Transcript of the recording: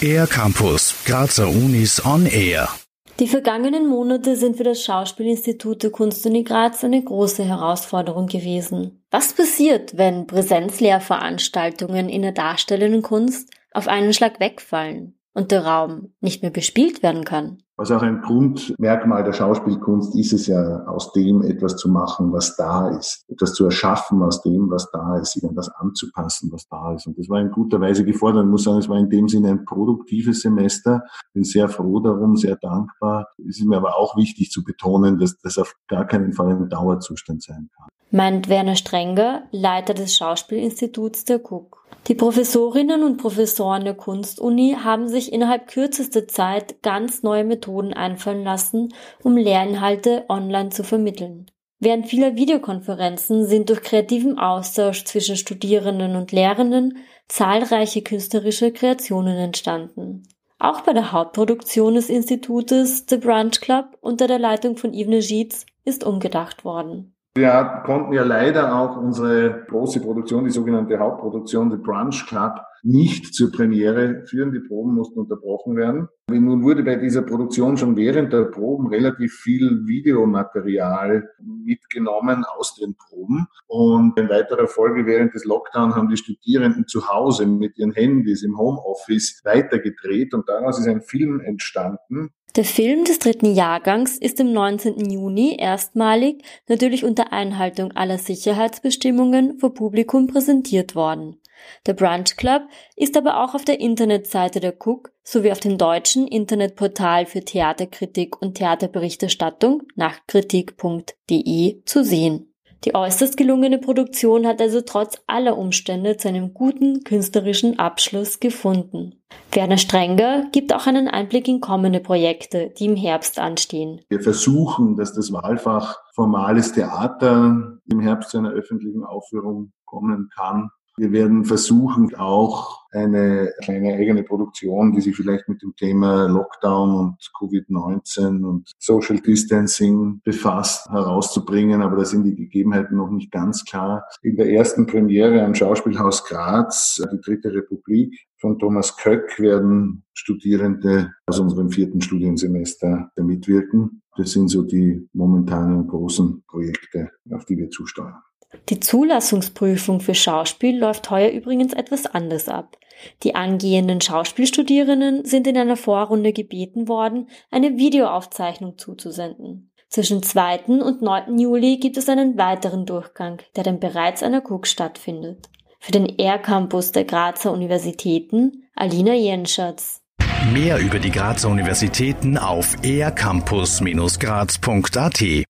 Air Campus, Grazer Unis on Air. Die vergangenen Monate sind für das Schauspielinstitut der Kunstuni Graz eine große Herausforderung gewesen. Was passiert, wenn Präsenzlehrveranstaltungen in der darstellenden Kunst auf einen Schlag wegfallen und der Raum nicht mehr bespielt werden kann? Was auch ein Grundmerkmal der Schauspielkunst ist es ja, aus dem etwas zu machen, was da ist. Etwas zu erschaffen aus dem, was da ist, sich an das anzupassen, was da ist. Und das war in guter Weise gefordert. Ich muss sagen, es war in dem Sinne ein produktives Semester. Bin sehr froh darum, sehr dankbar. Es ist mir aber auch wichtig zu betonen, dass das auf gar keinen Fall ein Dauerzustand sein kann meint Werner Strenger, Leiter des Schauspielinstituts der Cook. Die Professorinnen und Professoren der Kunstuni haben sich innerhalb kürzester Zeit ganz neue Methoden einfallen lassen, um Lehrinhalte online zu vermitteln. Während vieler Videokonferenzen sind durch kreativen Austausch zwischen Studierenden und Lehrenden zahlreiche künstlerische Kreationen entstanden. Auch bei der Hauptproduktion des Institutes The Brunch Club unter der Leitung von Yves Negitz ist umgedacht worden. Wir konnten ja leider auch unsere große Produktion, die sogenannte Hauptproduktion, The Brunch Club, nicht zur Premiere führen. Die Proben mussten unterbrochen werden. Nun wurde bei dieser Produktion schon während der Proben relativ viel Videomaterial mitgenommen aus den Proben. Und in weiterer Folge während des Lockdowns haben die Studierenden zu Hause mit ihren Handys im Homeoffice weitergedreht und daraus ist ein Film entstanden, der Film des dritten Jahrgangs ist im 19. Juni erstmalig, natürlich unter Einhaltung aller Sicherheitsbestimmungen, vor Publikum präsentiert worden. Der Brunch Club ist aber auch auf der Internetseite der Cook sowie auf dem deutschen Internetportal für Theaterkritik und Theaterberichterstattung nach kritik.de zu sehen. Die äußerst gelungene Produktion hat also trotz aller Umstände zu einem guten künstlerischen Abschluss gefunden. Werner Strenger gibt auch einen Einblick in kommende Projekte, die im Herbst anstehen. Wir versuchen, dass das Wahlfach formales Theater im Herbst zu einer öffentlichen Aufführung kommen kann. Wir werden versuchen, auch eine kleine eigene Produktion, die sich vielleicht mit dem Thema Lockdown und Covid-19 und Social Distancing befasst, herauszubringen. Aber da sind die Gegebenheiten noch nicht ganz klar. In der ersten Premiere am Schauspielhaus Graz, die Dritte Republik von Thomas Köck, werden Studierende aus unserem vierten Studiensemester mitwirken. Das sind so die momentanen großen Projekte, auf die wir zusteuern. Die Zulassungsprüfung für Schauspiel läuft heuer übrigens etwas anders ab. Die angehenden Schauspielstudierenden sind in einer Vorrunde gebeten worden, eine Videoaufzeichnung zuzusenden. Zwischen 2. und 9. Juli gibt es einen weiteren Durchgang, der dann bereits an der Cook stattfindet. Für den R-Campus der Grazer Universitäten Alina Jenschatz. Mehr über die Grazer Universitäten auf ercampus-graz.at